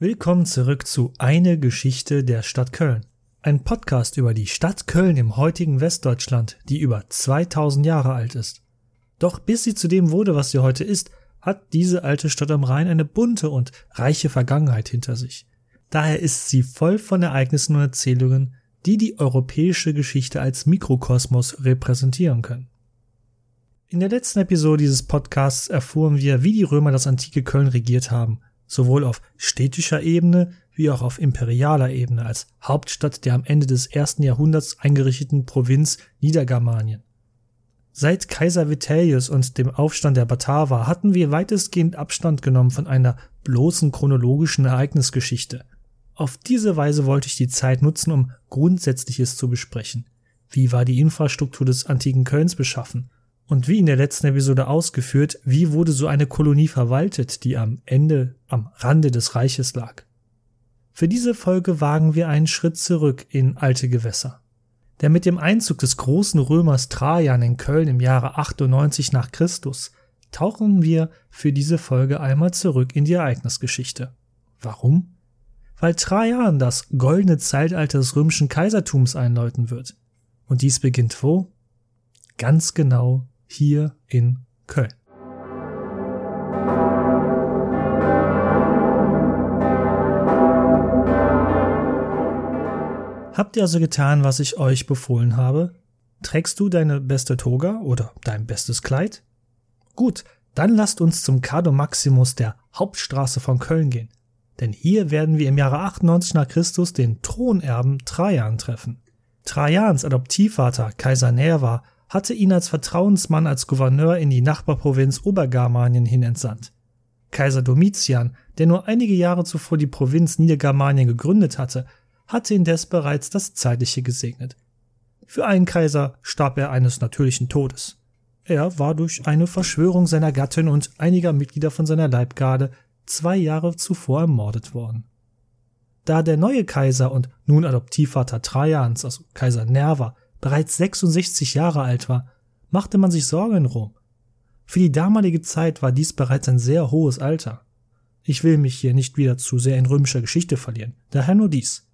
Willkommen zurück zu Eine Geschichte der Stadt Köln. Ein Podcast über die Stadt Köln im heutigen Westdeutschland, die über 2000 Jahre alt ist. Doch bis sie zu dem wurde, was sie heute ist, hat diese alte Stadt am Rhein eine bunte und reiche Vergangenheit hinter sich. Daher ist sie voll von Ereignissen und Erzählungen, die die europäische Geschichte als Mikrokosmos repräsentieren können. In der letzten Episode dieses Podcasts erfuhren wir, wie die Römer das antike Köln regiert haben, sowohl auf städtischer Ebene wie auch auf imperialer Ebene als Hauptstadt der am Ende des ersten Jahrhunderts eingerichteten Provinz Niedergermanien. Seit Kaiser Vitellius und dem Aufstand der Bataver hatten wir weitestgehend Abstand genommen von einer bloßen chronologischen Ereignisgeschichte. Auf diese Weise wollte ich die Zeit nutzen, um Grundsätzliches zu besprechen. Wie war die Infrastruktur des antiken Kölns beschaffen? Und wie in der letzten Episode ausgeführt, wie wurde so eine Kolonie verwaltet, die am Ende, am Rande des Reiches lag? Für diese Folge wagen wir einen Schritt zurück in alte Gewässer. Denn mit dem Einzug des großen Römers Trajan in Köln im Jahre 98 nach Christus tauchen wir für diese Folge einmal zurück in die Ereignisgeschichte. Warum? Weil Trajan das goldene Zeitalter des römischen Kaisertums einläuten wird. Und dies beginnt wo? Ganz genau hier in Köln. Habt ihr also getan, was ich euch befohlen habe? Trägst du deine beste Toga oder dein bestes Kleid? Gut, dann lasst uns zum Cardo Maximus der Hauptstraße von Köln gehen. Denn hier werden wir im Jahre 98 nach Christus den Thronerben Trajan treffen. Trajans Adoptivvater Kaiser Nerva hatte ihn als Vertrauensmann als Gouverneur in die Nachbarprovinz Obergermanien hin entsandt. Kaiser Domitian, der nur einige Jahre zuvor die Provinz Niedergermanien gegründet hatte, hatte indes bereits das Zeitliche gesegnet. Für einen Kaiser starb er eines natürlichen Todes. Er war durch eine Verschwörung seiner Gattin und einiger Mitglieder von seiner Leibgarde zwei Jahre zuvor ermordet worden. Da der neue Kaiser und nun Adoptivvater Trajans, also Kaiser Nerva, bereits 66 Jahre alt war, machte man sich Sorgen in Rom. Für die damalige Zeit war dies bereits ein sehr hohes Alter. Ich will mich hier nicht wieder zu sehr in römischer Geschichte verlieren, daher nur dies.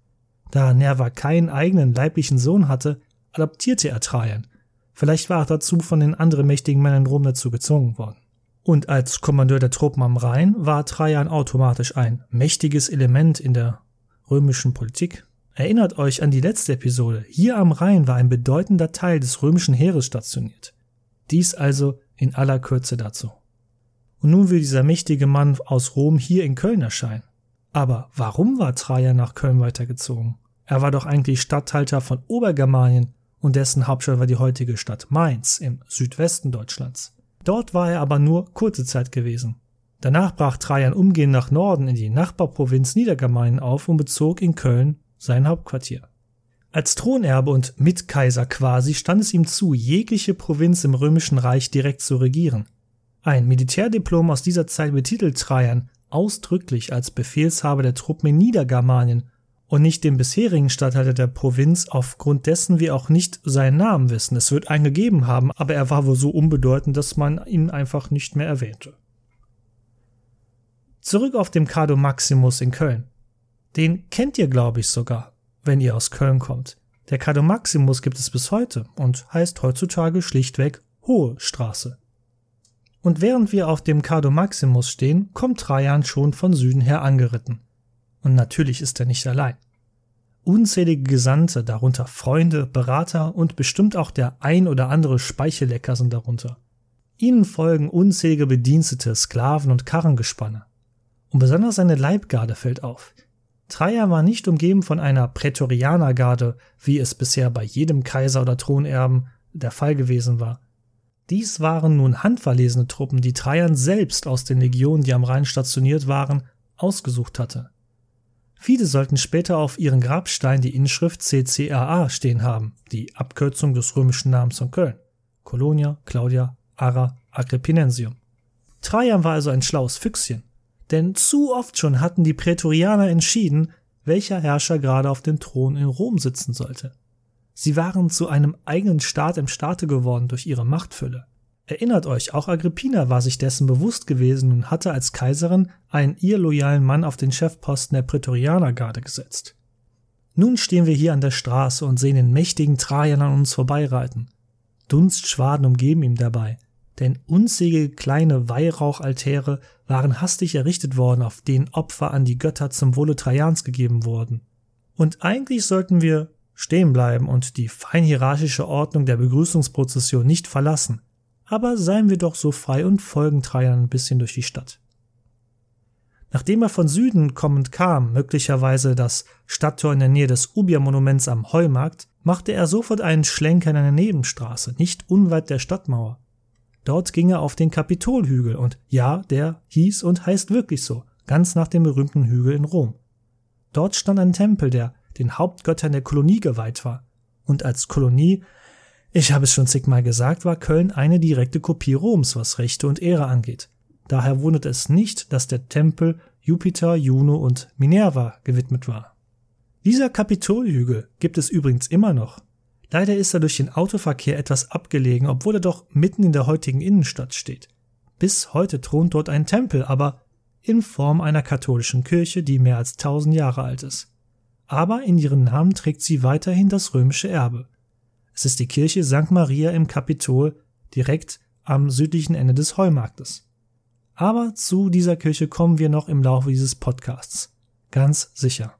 Da Nerva keinen eigenen leiblichen Sohn hatte, adoptierte er Trajan. Vielleicht war er dazu von den anderen mächtigen Männern in Rom dazu gezwungen worden. Und als Kommandeur der Truppen am Rhein war Trajan automatisch ein mächtiges Element in der römischen Politik. Erinnert euch an die letzte Episode. Hier am Rhein war ein bedeutender Teil des römischen Heeres stationiert. Dies also in aller Kürze dazu. Und nun will dieser mächtige Mann aus Rom hier in Köln erscheinen. Aber warum war Trajan nach Köln weitergezogen? Er war doch eigentlich Statthalter von Obergermanien und dessen Hauptstadt war die heutige Stadt Mainz im Südwesten Deutschlands. Dort war er aber nur kurze Zeit gewesen. Danach brach Trajan umgehend nach Norden in die Nachbarprovinz Niedergermanien auf und bezog in Köln sein Hauptquartier. Als Thronerbe und Mitkaiser quasi stand es ihm zu, jegliche Provinz im römischen Reich direkt zu regieren. Ein Militärdiplom aus dieser Zeit betitelt Trajan ausdrücklich als Befehlshaber der Truppen in Niedergermanien und nicht dem bisherigen Statthalter der Provinz, aufgrund dessen wir auch nicht seinen Namen wissen. Es wird einen gegeben haben, aber er war wohl so unbedeutend, dass man ihn einfach nicht mehr erwähnte. Zurück auf dem Cardo Maximus in Köln. Den kennt ihr, glaube ich, sogar, wenn ihr aus Köln kommt. Der Cardo Maximus gibt es bis heute und heißt heutzutage schlichtweg Hohe Straße. Und während wir auf dem Cardo Maximus stehen, kommt Trajan schon von Süden her angeritten. Und natürlich ist er nicht allein. Unzählige Gesandte, darunter Freunde, Berater und bestimmt auch der ein oder andere Speichellecker sind darunter. Ihnen folgen unzählige Bedienstete, Sklaven und Karrengespanne. Und besonders seine Leibgarde fällt auf. Trajan war nicht umgeben von einer Prätorianergarde, wie es bisher bei jedem Kaiser oder Thronerben der Fall gewesen war. Dies waren nun handverlesene Truppen, die Trajan selbst aus den Legionen, die am Rhein stationiert waren, ausgesucht hatte. Viele sollten später auf ihren Grabstein die Inschrift CCRA stehen haben, die Abkürzung des römischen Namens von Köln. Colonia, Claudia, Ara, Agrippinensium. Trajan war also ein schlaues Füchschen. Denn zu oft schon hatten die Prätorianer entschieden, welcher Herrscher gerade auf dem Thron in Rom sitzen sollte. Sie waren zu einem eigenen Staat im Staate geworden durch ihre Machtfülle. Erinnert euch, auch Agrippina war sich dessen bewusst gewesen und hatte als Kaiserin einen ihr loyalen Mann auf den Chefposten der Prätorianergarde gesetzt. Nun stehen wir hier an der Straße und sehen den mächtigen Trajan an uns vorbeireiten. Dunstschwaden umgeben ihm dabei, denn unzählige kleine Weihrauchaltäre waren hastig errichtet worden, auf denen Opfer an die Götter zum Wohle Trajans gegeben wurden. Und eigentlich sollten wir stehen bleiben und die fein hierarchische Ordnung der Begrüßungsprozession nicht verlassen. Aber seien wir doch so frei und folgen Trajan ein bisschen durch die Stadt. Nachdem er von Süden kommend kam, möglicherweise das Stadttor in der Nähe des Ubia-Monuments am Heumarkt, machte er sofort einen Schlenker in eine Nebenstraße, nicht unweit der Stadtmauer. Dort ging er auf den Kapitolhügel und ja, der hieß und heißt wirklich so, ganz nach dem berühmten Hügel in Rom. Dort stand ein Tempel, der den Hauptgöttern der Kolonie geweiht war. Und als Kolonie, ich habe es schon zigmal gesagt, war Köln eine direkte Kopie Roms, was Rechte und Ehre angeht. Daher wundert es nicht, dass der Tempel Jupiter, Juno und Minerva gewidmet war. Dieser Kapitolhügel gibt es übrigens immer noch. Leider ist er durch den Autoverkehr etwas abgelegen, obwohl er doch mitten in der heutigen Innenstadt steht. Bis heute thront dort ein Tempel, aber in Form einer katholischen Kirche, die mehr als tausend Jahre alt ist. Aber in ihren Namen trägt sie weiterhin das römische Erbe. Es ist die Kirche St. Maria im Kapitol, direkt am südlichen Ende des Heumarktes. Aber zu dieser Kirche kommen wir noch im Laufe dieses Podcasts. Ganz sicher.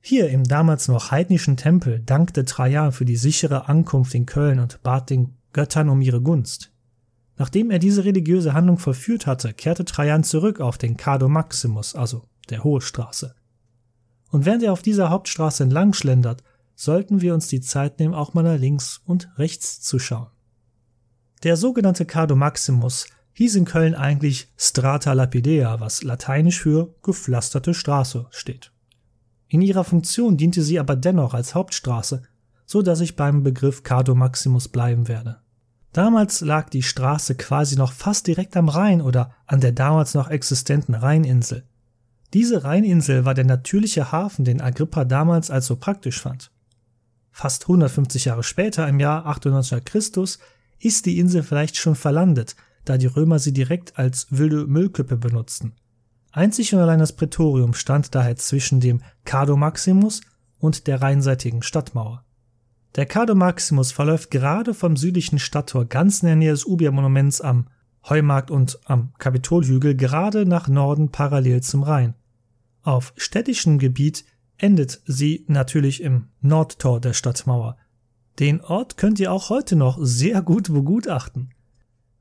Hier im damals noch heidnischen Tempel dankte Trajan für die sichere Ankunft in Köln und bat den Göttern um ihre Gunst. Nachdem er diese religiöse Handlung vollführt hatte, kehrte Trajan zurück auf den Cardo Maximus, also der Hohe Straße. Und während er auf dieser Hauptstraße entlang schlendert, sollten wir uns die Zeit nehmen, auch mal nach links und rechts zu schauen. Der sogenannte Cardo Maximus hieß in Köln eigentlich Strata Lapidea, was lateinisch für gepflasterte Straße steht. In ihrer Funktion diente sie aber dennoch als Hauptstraße, so dass ich beim Begriff Cardo Maximus bleiben werde. Damals lag die Straße quasi noch fast direkt am Rhein oder an der damals noch existenten Rheininsel. Diese Rheininsel war der natürliche Hafen, den Agrippa damals als so praktisch fand. Fast 150 Jahre später, im Jahr 98 Christus, ist die Insel vielleicht schon verlandet, da die Römer sie direkt als wilde Müllkippe benutzten. Einzig und allein das Prätorium stand daher zwischen dem Cardo Maximus und der rheinseitigen Stadtmauer. Der Cardo Maximus verläuft gerade vom südlichen Stadttor ganz in der Nähe des Ubia-Monuments am Heumarkt und am Kapitolhügel gerade nach Norden parallel zum Rhein. Auf städtischem Gebiet endet sie natürlich im Nordtor der Stadtmauer. Den Ort könnt ihr auch heute noch sehr gut begutachten.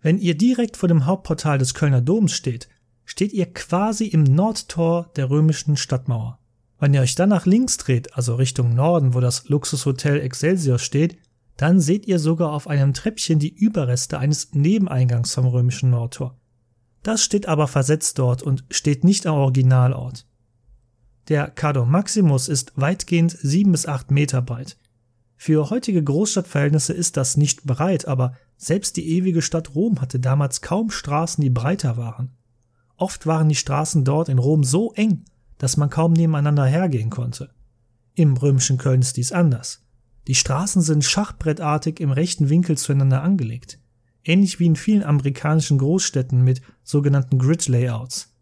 Wenn ihr direkt vor dem Hauptportal des Kölner Doms steht, steht ihr quasi im Nordtor der römischen Stadtmauer. Wenn ihr euch dann nach links dreht, also Richtung Norden, wo das Luxushotel Excelsior steht, dann seht ihr sogar auf einem Treppchen die Überreste eines Nebeneingangs vom römischen Nordtor. Das steht aber versetzt dort und steht nicht am Originalort. Der Cardo Maximus ist weitgehend sieben bis acht Meter breit. Für heutige Großstadtverhältnisse ist das nicht breit, aber selbst die ewige Stadt Rom hatte damals kaum Straßen, die breiter waren. Oft waren die Straßen dort in Rom so eng, dass man kaum nebeneinander hergehen konnte. Im römischen Köln ist dies anders. Die Straßen sind schachbrettartig im rechten Winkel zueinander angelegt, ähnlich wie in vielen amerikanischen Großstädten mit sogenannten Grid-Layouts.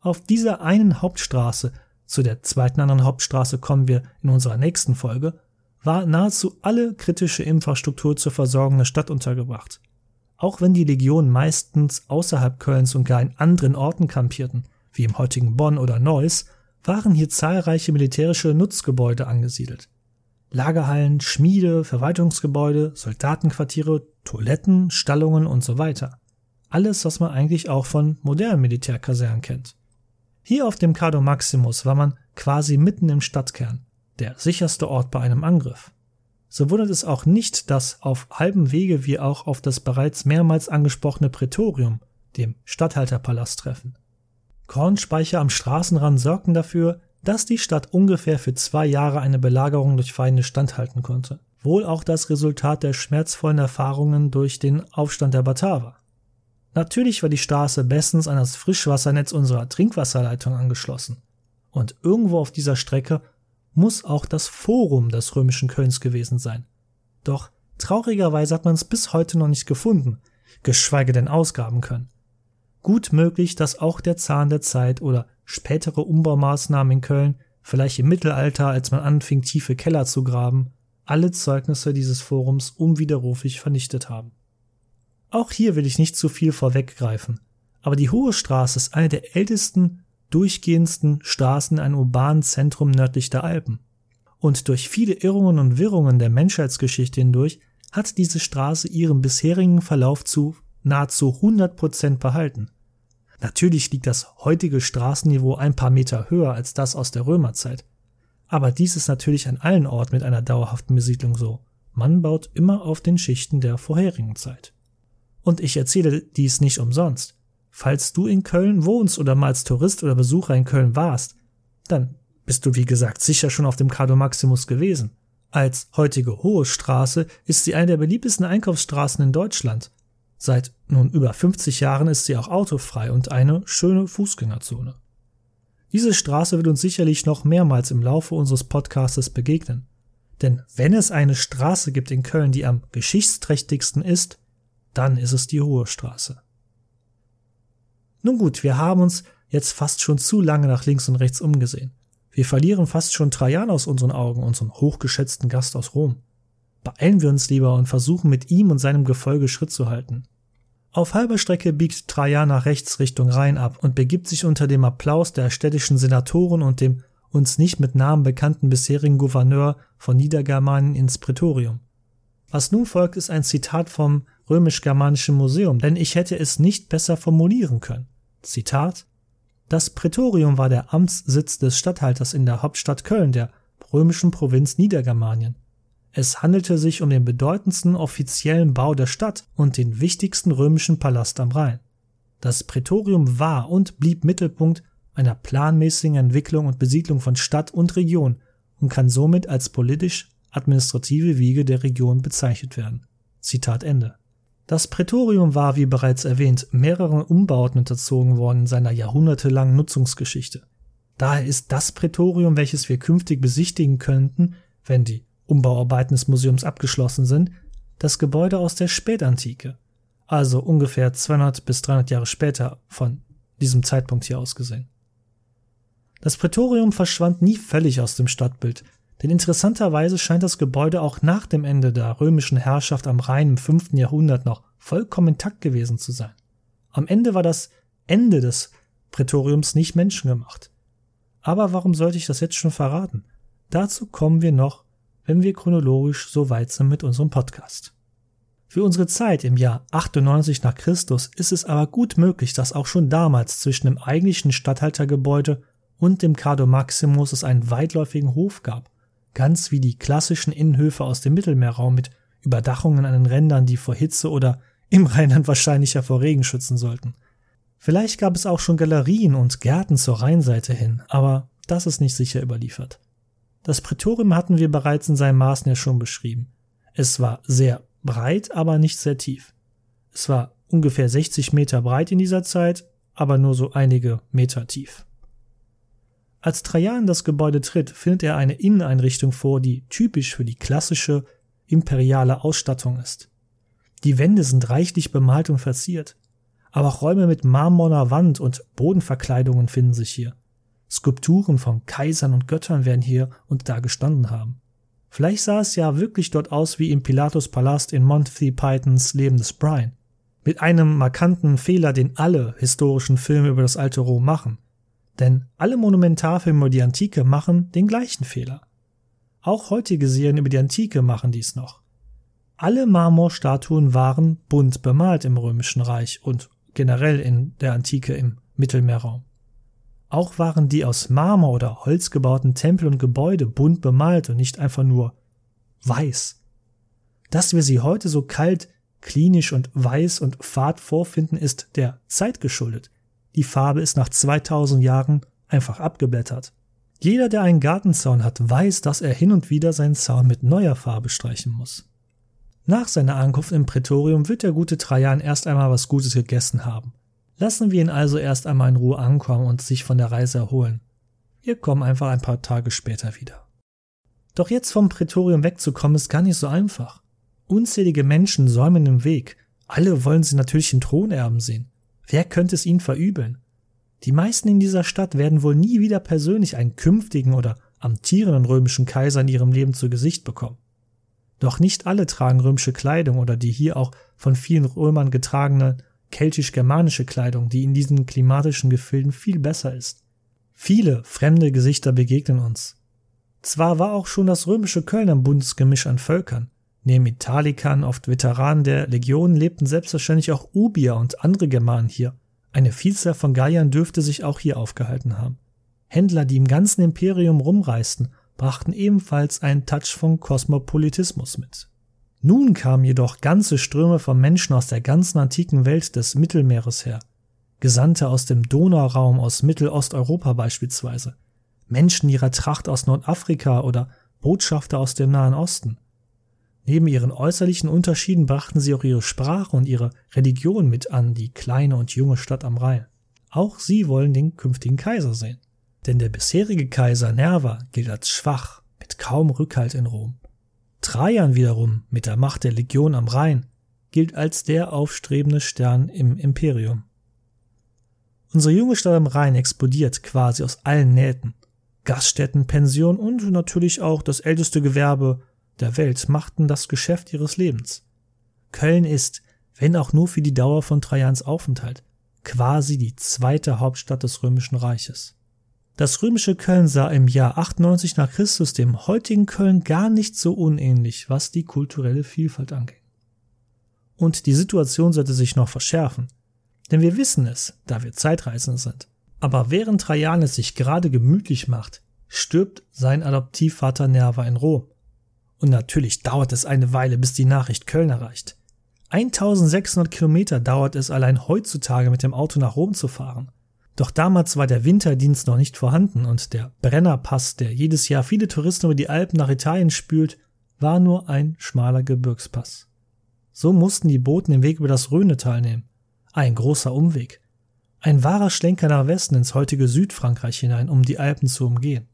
Auf dieser einen Hauptstraße, zu der zweiten anderen Hauptstraße kommen wir in unserer nächsten Folge, war nahezu alle kritische Infrastruktur zur Versorgung der Stadt untergebracht. Auch wenn die Legionen meistens außerhalb Kölns und gar in anderen Orten kampierten, wie im heutigen Bonn oder Neuss, waren hier zahlreiche militärische Nutzgebäude angesiedelt. Lagerhallen, Schmiede, Verwaltungsgebäude, Soldatenquartiere, Toiletten, Stallungen und so weiter. Alles, was man eigentlich auch von modernen Militärkasernen kennt. Hier auf dem Cardo Maximus war man quasi mitten im Stadtkern der sicherste Ort bei einem Angriff. So wundert es auch nicht, dass auf halbem Wege wir auch auf das bereits mehrmals angesprochene Prätorium, dem Statthalterpalast, treffen. Kornspeicher am Straßenrand sorgten dafür, dass die Stadt ungefähr für zwei Jahre eine Belagerung durch Feinde standhalten konnte. Wohl auch das Resultat der schmerzvollen Erfahrungen durch den Aufstand der Bataver. Natürlich war die Straße bestens an das Frischwassernetz unserer Trinkwasserleitung angeschlossen. Und irgendwo auf dieser Strecke muss auch das Forum des römischen Kölns gewesen sein. Doch traurigerweise hat man es bis heute noch nicht gefunden, geschweige denn ausgraben können. Gut möglich, dass auch der Zahn der Zeit oder spätere Umbaumaßnahmen in Köln, vielleicht im Mittelalter, als man anfing, tiefe Keller zu graben, alle Zeugnisse dieses Forums unwiderruflich vernichtet haben. Auch hier will ich nicht zu viel vorweggreifen, aber die Hohe Straße ist eine der ältesten, durchgehendsten Straßen in einem urbanen Zentrum nördlich der Alpen. Und durch viele Irrungen und Wirrungen der Menschheitsgeschichte hindurch hat diese Straße ihren bisherigen Verlauf zu nahezu 100 Prozent behalten. Natürlich liegt das heutige Straßenniveau ein paar Meter höher als das aus der Römerzeit. Aber dies ist natürlich an allen Orten mit einer dauerhaften Besiedlung so. Man baut immer auf den Schichten der vorherigen Zeit. Und ich erzähle dies nicht umsonst. Falls du in Köln wohnst oder mal als Tourist oder Besucher in Köln warst, dann bist du wie gesagt sicher schon auf dem Cardo Maximus gewesen. Als heutige Hohe Straße ist sie eine der beliebtesten Einkaufsstraßen in Deutschland Seit nun über 50 Jahren ist sie auch autofrei und eine schöne Fußgängerzone. Diese Straße wird uns sicherlich noch mehrmals im Laufe unseres Podcastes begegnen. Denn wenn es eine Straße gibt in Köln, die am geschichtsträchtigsten ist, dann ist es die Hohe Straße. Nun gut, wir haben uns jetzt fast schon zu lange nach links und rechts umgesehen. Wir verlieren fast schon Trajan aus unseren Augen, unseren hochgeschätzten Gast aus Rom. Beeilen wir uns lieber und versuchen mit ihm und seinem Gefolge Schritt zu halten. Auf halber Strecke biegt Trajan nach rechts Richtung Rhein ab und begibt sich unter dem Applaus der städtischen Senatoren und dem uns nicht mit Namen bekannten bisherigen Gouverneur von Niedergermanien ins Prätorium. Was nun folgt, ist ein Zitat vom römisch-germanischen Museum, denn ich hätte es nicht besser formulieren können. Zitat Das Prätorium war der Amtssitz des Statthalters in der Hauptstadt Köln, der römischen Provinz Niedergermanien. Es handelte sich um den bedeutendsten offiziellen Bau der Stadt und den wichtigsten römischen Palast am Rhein. Das Prätorium war und blieb Mittelpunkt einer planmäßigen Entwicklung und Besiedlung von Stadt und Region und kann somit als politisch-administrative Wiege der Region bezeichnet werden. Zitat Ende. Das Prätorium war, wie bereits erwähnt, mehreren Umbauten unterzogen worden in seiner jahrhundertelangen Nutzungsgeschichte. Daher ist das Prätorium, welches wir künftig besichtigen könnten, wenn die Umbauarbeiten des Museums abgeschlossen sind, das Gebäude aus der Spätantike, also ungefähr 200 bis 300 Jahre später von diesem Zeitpunkt hier aus gesehen. Das Prätorium verschwand nie völlig aus dem Stadtbild, denn interessanterweise scheint das Gebäude auch nach dem Ende der römischen Herrschaft am Rhein im 5. Jahrhundert noch vollkommen intakt gewesen zu sein. Am Ende war das Ende des Prätoriums nicht menschengemacht. Aber warum sollte ich das jetzt schon verraten? Dazu kommen wir noch wenn wir chronologisch so weit sind mit unserem Podcast. Für unsere Zeit im Jahr 98 nach Christus ist es aber gut möglich, dass auch schon damals zwischen dem eigentlichen Statthaltergebäude und dem Cardo Maximus es einen weitläufigen Hof gab, ganz wie die klassischen Innenhöfe aus dem Mittelmeerraum mit Überdachungen an den Rändern, die vor Hitze oder im Rheinland wahrscheinlicher vor Regen schützen sollten. Vielleicht gab es auch schon Galerien und Gärten zur Rheinseite hin, aber das ist nicht sicher überliefert. Das Prätorium hatten wir bereits in seinen Maßen ja schon beschrieben. Es war sehr breit, aber nicht sehr tief. Es war ungefähr 60 Meter breit in dieser Zeit, aber nur so einige Meter tief. Als Trajan das Gebäude tritt, findet er eine Inneneinrichtung vor, die typisch für die klassische imperiale Ausstattung ist. Die Wände sind reichlich bemalt und verziert, aber auch Räume mit marmorner Wand und Bodenverkleidungen finden sich hier. Skulpturen von Kaisern und Göttern werden hier und da gestanden haben. Vielleicht sah es ja wirklich dort aus wie im Pilatus Palast in Monty Pythons Leben des Brian. Mit einem markanten Fehler, den alle historischen Filme über das alte Rom machen. Denn alle Monumentarfilme über die Antike machen den gleichen Fehler. Auch heutige Serien über die Antike machen dies noch. Alle Marmorstatuen waren bunt bemalt im Römischen Reich und generell in der Antike im Mittelmeerraum. Auch waren die aus Marmor oder Holz gebauten Tempel und Gebäude bunt bemalt und nicht einfach nur weiß. Dass wir sie heute so kalt, klinisch und weiß und fad vorfinden, ist der Zeit geschuldet. Die Farbe ist nach 2000 Jahren einfach abgeblättert. Jeder, der einen Gartenzaun hat, weiß, dass er hin und wieder seinen Zaun mit neuer Farbe streichen muss. Nach seiner Ankunft im Prätorium wird der gute Trajan erst einmal was Gutes gegessen haben. Lassen wir ihn also erst einmal in Ruhe ankommen und sich von der Reise erholen. Wir kommen einfach ein paar Tage später wieder. Doch jetzt vom Prätorium wegzukommen ist gar nicht so einfach. Unzählige Menschen säumen im Weg. Alle wollen sie natürlich den Thronerben sehen. Wer könnte es ihnen verübeln? Die meisten in dieser Stadt werden wohl nie wieder persönlich einen künftigen oder amtierenden römischen Kaiser in ihrem Leben zu Gesicht bekommen. Doch nicht alle tragen römische Kleidung oder die hier auch von vielen Römern getragene keltisch-germanische Kleidung, die in diesen klimatischen Gefilden viel besser ist. Viele fremde Gesichter begegnen uns. Zwar war auch schon das römische Köln ein buntes Gemisch an Völkern. Neben Italikern, oft Veteranen der Legionen, lebten selbstverständlich auch Ubier und andere Germanen hier. Eine Vielzahl von Galliern dürfte sich auch hier aufgehalten haben. Händler, die im ganzen Imperium rumreisten, brachten ebenfalls einen Touch von Kosmopolitismus mit. Nun kamen jedoch ganze Ströme von Menschen aus der ganzen antiken Welt des Mittelmeeres her. Gesandte aus dem Donauraum aus Mittelosteuropa beispielsweise, Menschen ihrer Tracht aus Nordafrika oder Botschafter aus dem Nahen Osten. Neben ihren äußerlichen Unterschieden brachten sie auch ihre Sprache und ihre Religion mit an die kleine und junge Stadt am Rhein. Auch sie wollen den künftigen Kaiser sehen. Denn der bisherige Kaiser Nerva gilt als schwach, mit kaum Rückhalt in Rom. Trajan wiederum, mit der Macht der Legion am Rhein, gilt als der aufstrebende Stern im Imperium. Unsere junge Stadt am Rhein explodiert quasi aus allen Nähten. Gaststätten, Pension und natürlich auch das älteste Gewerbe der Welt machten das Geschäft ihres Lebens. Köln ist, wenn auch nur für die Dauer von Trajans Aufenthalt, quasi die zweite Hauptstadt des römischen Reiches. Das römische Köln sah im Jahr 98 nach Christus dem heutigen Köln gar nicht so unähnlich, was die kulturelle Vielfalt anging. Und die Situation sollte sich noch verschärfen, denn wir wissen es, da wir Zeitreisende sind. Aber während Trajan es sich gerade gemütlich macht, stirbt sein Adoptivvater Nerva in Rom. Und natürlich dauert es eine Weile, bis die Nachricht Köln erreicht. 1600 Kilometer dauert es allein heutzutage mit dem Auto nach Rom zu fahren. Doch damals war der Winterdienst noch nicht vorhanden und der Brennerpass, der jedes Jahr viele Touristen über die Alpen nach Italien spült, war nur ein schmaler Gebirgspass. So mussten die Boten den Weg über das Rhönetal nehmen. Ein großer Umweg. Ein wahrer Schlenker nach Westen ins heutige Südfrankreich hinein, um die Alpen zu umgehen.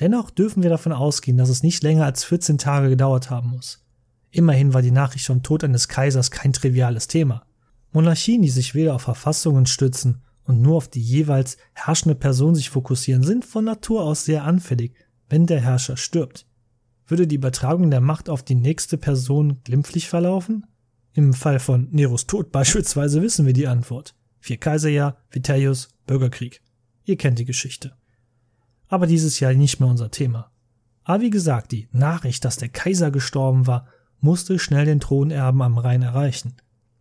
Dennoch dürfen wir davon ausgehen, dass es nicht länger als 14 Tage gedauert haben muss. Immerhin war die Nachricht vom Tod eines Kaisers kein triviales Thema. Monarchien, die sich weder auf Verfassungen stützen und nur auf die jeweils herrschende Person sich fokussieren, sind von Natur aus sehr anfällig, wenn der Herrscher stirbt. Würde die Übertragung der Macht auf die nächste Person glimpflich verlaufen? Im Fall von Neros Tod beispielsweise wissen wir die Antwort. Vier Kaiserjahr, Vitellius, Bürgerkrieg. Ihr kennt die Geschichte. Aber dieses Jahr nicht mehr unser Thema. Aber wie gesagt, die Nachricht, dass der Kaiser gestorben war, musste schnell den Thronerben am Rhein erreichen.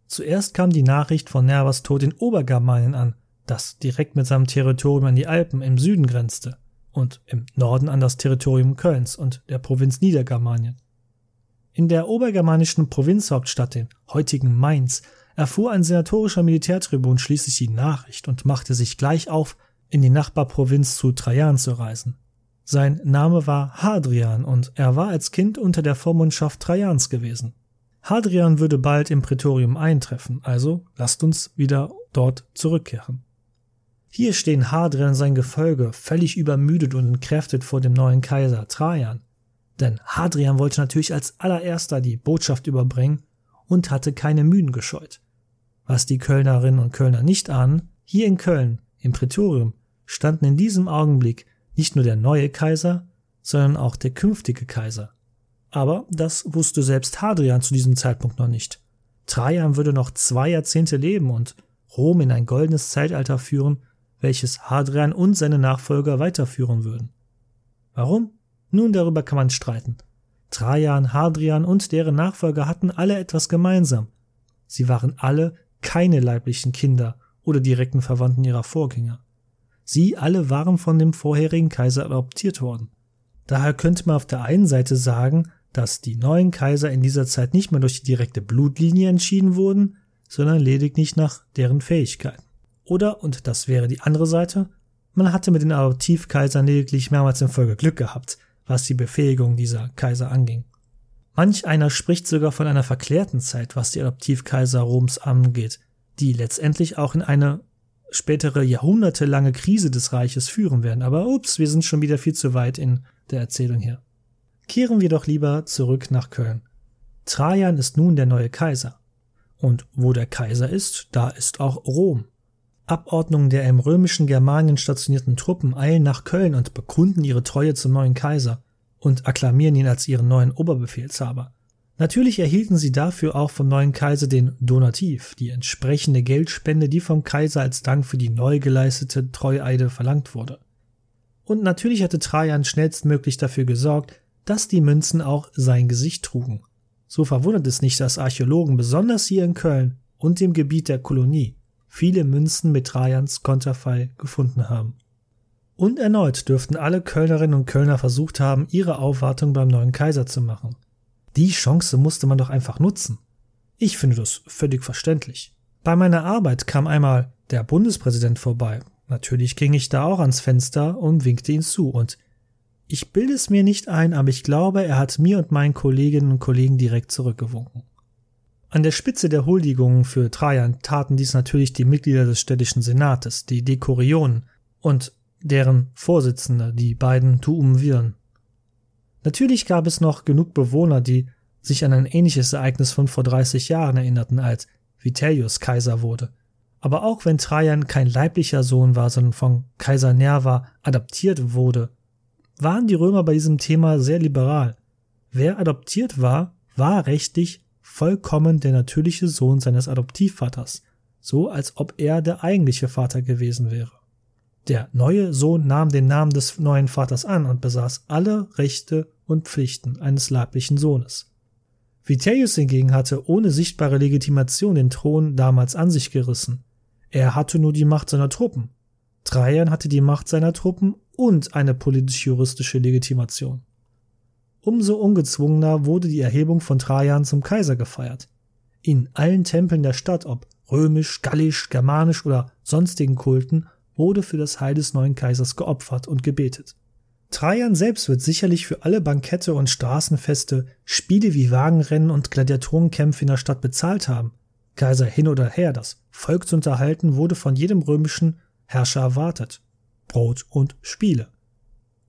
Zuerst kam die Nachricht von Nervas Tod in Obergermanien an, das direkt mit seinem Territorium an die Alpen im Süden grenzte und im Norden an das Territorium Kölns und der Provinz Niedergermanien. In der obergermanischen Provinzhauptstadt, dem heutigen Mainz, erfuhr ein senatorischer Militärtribun schließlich die Nachricht und machte sich gleich auf, in die Nachbarprovinz zu Trajan zu reisen. Sein Name war Hadrian und er war als Kind unter der Vormundschaft Trajans gewesen. Hadrian würde bald im Prätorium eintreffen, also lasst uns wieder dort zurückkehren. Hier stehen Hadrian und sein Gefolge völlig übermüdet und entkräftet vor dem neuen Kaiser Trajan. Denn Hadrian wollte natürlich als allererster die Botschaft überbringen und hatte keine Mühen gescheut. Was die Kölnerinnen und Kölner nicht ahnen, hier in Köln, im Prätorium, standen in diesem Augenblick nicht nur der neue Kaiser, sondern auch der künftige Kaiser. Aber das wusste selbst Hadrian zu diesem Zeitpunkt noch nicht. Trajan würde noch zwei Jahrzehnte leben und Rom in ein goldenes Zeitalter führen, welches Hadrian und seine Nachfolger weiterführen würden. Warum? Nun darüber kann man streiten. Trajan, Hadrian und deren Nachfolger hatten alle etwas gemeinsam. Sie waren alle keine leiblichen Kinder oder direkten Verwandten ihrer Vorgänger. Sie alle waren von dem vorherigen Kaiser adoptiert worden. Daher könnte man auf der einen Seite sagen, dass die neuen Kaiser in dieser Zeit nicht mehr durch die direkte Blutlinie entschieden wurden, sondern lediglich nach deren Fähigkeiten. Oder, und das wäre die andere Seite, man hatte mit den Adoptivkaisern lediglich mehrmals in Folge Glück gehabt, was die Befähigung dieser Kaiser anging. Manch einer spricht sogar von einer verklärten Zeit, was die Adoptivkaiser Roms angeht, die letztendlich auch in eine spätere jahrhundertelange Krise des Reiches führen werden. Aber ups, wir sind schon wieder viel zu weit in der Erzählung hier. Kehren wir doch lieber zurück nach Köln. Trajan ist nun der neue Kaiser. Und wo der Kaiser ist, da ist auch Rom. Abordnungen der im römischen Germanien stationierten Truppen eilen nach Köln und bekunden ihre Treue zum neuen Kaiser und akklamieren ihn als ihren neuen Oberbefehlshaber. Natürlich erhielten sie dafür auch vom neuen Kaiser den Donativ, die entsprechende Geldspende, die vom Kaiser als Dank für die neu geleistete Treueide verlangt wurde. Und natürlich hatte Trajan schnellstmöglich dafür gesorgt, dass die Münzen auch sein Gesicht trugen. So verwundert es nicht, dass Archäologen besonders hier in Köln und dem Gebiet der Kolonie viele Münzen mit Trajans Konterfei gefunden haben. Und erneut dürften alle Kölnerinnen und Kölner versucht haben, ihre Aufwartung beim neuen Kaiser zu machen. Die Chance musste man doch einfach nutzen. Ich finde das völlig verständlich. Bei meiner Arbeit kam einmal der Bundespräsident vorbei. Natürlich ging ich da auch ans Fenster und winkte ihn zu und ich bilde es mir nicht ein, aber ich glaube, er hat mir und meinen Kolleginnen und Kollegen direkt zurückgewunken. An der Spitze der Huldigungen für Trajan taten dies natürlich die Mitglieder des städtischen Senates, die Dekorionen und deren Vorsitzende, die beiden Tuumviren. Natürlich gab es noch genug Bewohner, die sich an ein ähnliches Ereignis von vor 30 Jahren erinnerten, als Vitellius Kaiser wurde. Aber auch wenn Trajan kein leiblicher Sohn war, sondern von Kaiser Nerva adaptiert wurde, waren die Römer bei diesem Thema sehr liberal. Wer adoptiert war, war rechtlich vollkommen der natürliche Sohn seines Adoptivvaters, so als ob er der eigentliche Vater gewesen wäre. Der neue Sohn nahm den Namen des neuen Vaters an und besaß alle Rechte und Pflichten eines leiblichen Sohnes. Vitellius hingegen hatte ohne sichtbare Legitimation den Thron damals an sich gerissen. Er hatte nur die Macht seiner Truppen. Trajan hatte die Macht seiner Truppen und eine politisch-juristische Legitimation. Umso ungezwungener wurde die Erhebung von Trajan zum Kaiser gefeiert. In allen Tempeln der Stadt, ob römisch, gallisch, germanisch oder sonstigen Kulten, wurde für das Heil des neuen Kaisers geopfert und gebetet. Trajan selbst wird sicherlich für alle Bankette und Straßenfeste, Spiele wie Wagenrennen und Gladiatorenkämpfe in der Stadt bezahlt haben. Kaiser hin oder her, das Volk zu unterhalten, wurde von jedem römischen Herrscher erwartet. Brot und Spiele.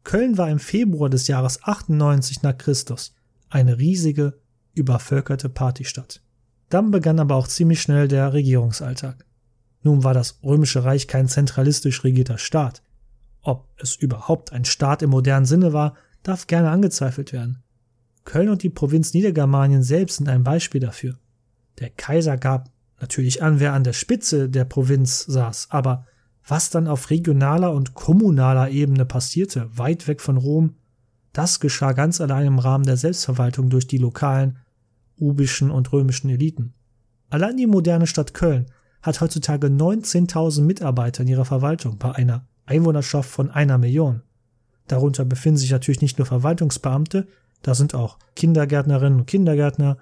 Köln war im Februar des Jahres 98 nach Christus eine riesige, übervölkerte Partystadt. Dann begann aber auch ziemlich schnell der Regierungsalltag. Nun war das Römische Reich kein zentralistisch regierter Staat. Ob es überhaupt ein Staat im modernen Sinne war, darf gerne angezweifelt werden. Köln und die Provinz Niedergermanien selbst sind ein Beispiel dafür. Der Kaiser gab natürlich an, wer an der Spitze der Provinz saß, aber was dann auf regionaler und kommunaler Ebene passierte, weit weg von Rom, das geschah ganz allein im Rahmen der Selbstverwaltung durch die lokalen, ubischen und römischen Eliten. Allein die moderne Stadt Köln hat heutzutage 19.000 Mitarbeiter in ihrer Verwaltung bei einer Einwohnerschaft von einer Million. Darunter befinden sich natürlich nicht nur Verwaltungsbeamte, da sind auch Kindergärtnerinnen und Kindergärtner,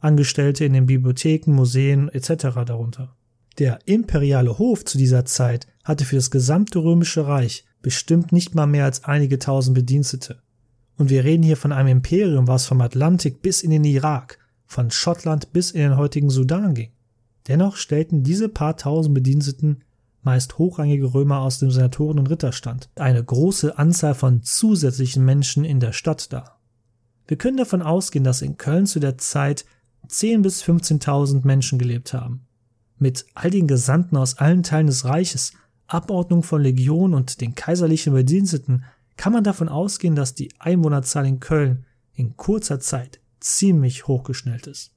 Angestellte in den Bibliotheken, Museen etc. darunter. Der imperiale Hof zu dieser Zeit hatte für das gesamte römische Reich bestimmt nicht mal mehr als einige tausend Bedienstete. Und wir reden hier von einem Imperium, was vom Atlantik bis in den Irak, von Schottland bis in den heutigen Sudan ging. Dennoch stellten diese paar tausend Bediensteten, meist hochrangige Römer aus dem Senatoren- und Ritterstand, eine große Anzahl von zusätzlichen Menschen in der Stadt dar. Wir können davon ausgehen, dass in Köln zu der Zeit 10 bis 15.000 Menschen gelebt haben. Mit all den Gesandten aus allen Teilen des Reiches, Abordnung von Legionen und den kaiserlichen Bediensteten kann man davon ausgehen, dass die Einwohnerzahl in Köln in kurzer Zeit ziemlich hochgeschnellt ist.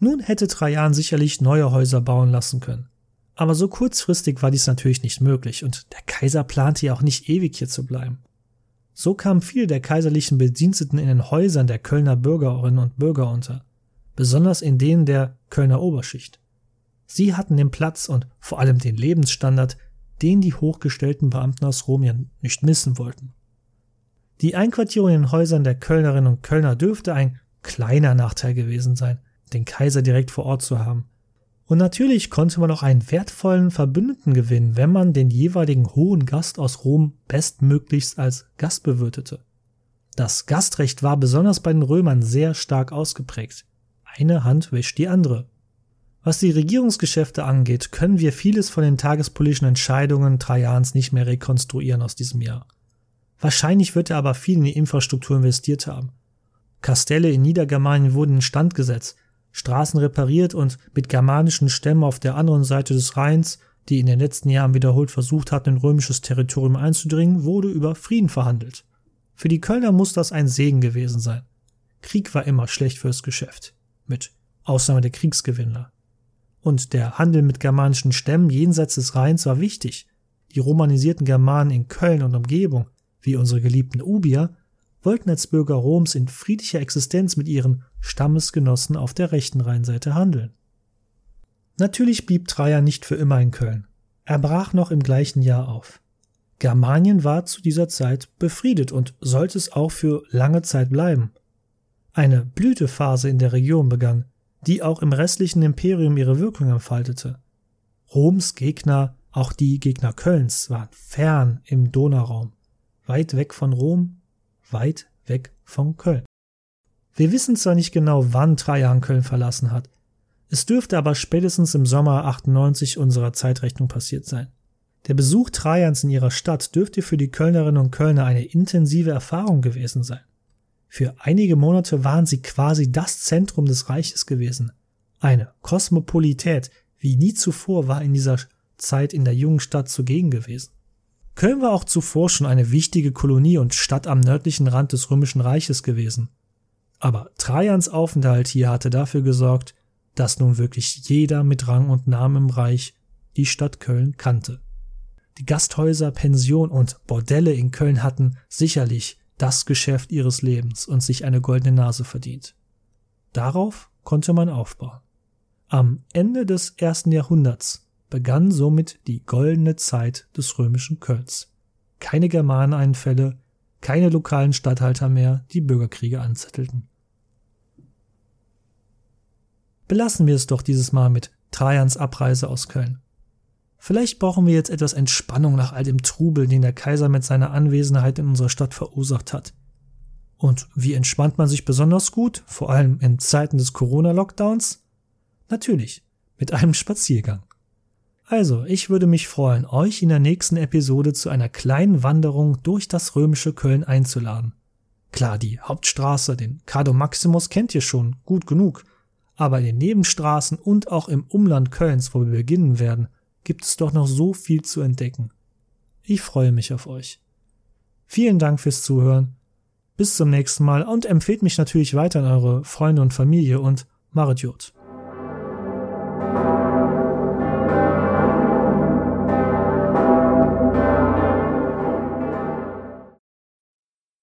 Nun hätte Trajan sicherlich neue Häuser bauen lassen können. Aber so kurzfristig war dies natürlich nicht möglich und der Kaiser plante ja auch nicht ewig hier zu bleiben. So kamen viele der kaiserlichen Bediensteten in den Häusern der Kölner Bürgerinnen und Bürger unter, besonders in denen der Kölner Oberschicht. Sie hatten den Platz und vor allem den Lebensstandard, den die hochgestellten Beamten aus Rom ja nicht missen wollten. Die Einquartierung in den Häusern der Kölnerinnen und Kölner dürfte ein kleiner Nachteil gewesen sein, den Kaiser direkt vor Ort zu haben. Und natürlich konnte man auch einen wertvollen Verbündeten gewinnen, wenn man den jeweiligen hohen Gast aus Rom bestmöglichst als Gast bewirtete. Das Gastrecht war besonders bei den Römern sehr stark ausgeprägt. Eine Hand wäscht die andere. Was die Regierungsgeschäfte angeht, können wir vieles von den tagespolitischen Entscheidungen Trajans nicht mehr rekonstruieren aus diesem Jahr. Wahrscheinlich wird er aber viel in die Infrastruktur investiert haben. Kastelle in Niedergermanien wurden instand gesetzt, Straßen repariert und mit germanischen Stämmen auf der anderen Seite des Rheins, die in den letzten Jahren wiederholt versucht hatten, in römisches Territorium einzudringen, wurde über Frieden verhandelt. Für die Kölner muss das ein Segen gewesen sein. Krieg war immer schlecht fürs Geschäft. Mit Ausnahme der Kriegsgewinner. Und der Handel mit germanischen Stämmen jenseits des Rheins war wichtig. Die romanisierten Germanen in Köln und Umgebung, wie unsere geliebten Ubier, wollten als Bürger Roms in friedlicher Existenz mit ihren Stammesgenossen auf der rechten Rheinseite handeln. Natürlich blieb Trajan nicht für immer in Köln. Er brach noch im gleichen Jahr auf. Germanien war zu dieser Zeit befriedet und sollte es auch für lange Zeit bleiben. Eine Blütephase in der Region begann, die auch im restlichen Imperium ihre Wirkung entfaltete. Roms Gegner, auch die Gegner Kölns, waren fern im Donauraum, weit weg von Rom, weit weg von Köln. Wir wissen zwar nicht genau, wann Trajan Köln verlassen hat, es dürfte aber spätestens im Sommer 98 unserer Zeitrechnung passiert sein. Der Besuch Trajans in ihrer Stadt dürfte für die Kölnerinnen und Kölner eine intensive Erfahrung gewesen sein. Für einige Monate waren sie quasi das Zentrum des Reiches gewesen. Eine Kosmopolität wie nie zuvor war in dieser Zeit in der jungen Stadt zugegen gewesen. Köln war auch zuvor schon eine wichtige Kolonie und Stadt am nördlichen Rand des Römischen Reiches gewesen. Aber Trajans Aufenthalt hier hatte dafür gesorgt, dass nun wirklich jeder mit Rang und Namen im Reich die Stadt Köln kannte. Die Gasthäuser, Pension und Bordelle in Köln hatten sicherlich das Geschäft ihres Lebens und sich eine goldene Nase verdient. Darauf konnte man aufbauen. Am Ende des ersten Jahrhunderts begann somit die goldene Zeit des römischen Kölns. Keine Germaneneinfälle, keine lokalen Statthalter mehr, die Bürgerkriege anzettelten. Belassen wir es doch dieses Mal mit Trajans Abreise aus Köln. Vielleicht brauchen wir jetzt etwas Entspannung nach all dem Trubel, den der Kaiser mit seiner Anwesenheit in unserer Stadt verursacht hat. Und wie entspannt man sich besonders gut, vor allem in Zeiten des Corona-Lockdowns? Natürlich, mit einem Spaziergang. Also, ich würde mich freuen, euch in der nächsten Episode zu einer kleinen Wanderung durch das römische Köln einzuladen. Klar, die Hauptstraße, den Cardo Maximus kennt ihr schon gut genug, aber in den Nebenstraßen und auch im Umland Kölns, wo wir beginnen werden, gibt es doch noch so viel zu entdecken. Ich freue mich auf euch. Vielen Dank fürs Zuhören. Bis zum nächsten Mal und empfehlt mich natürlich weiter an eure Freunde und Familie und Marit Jod.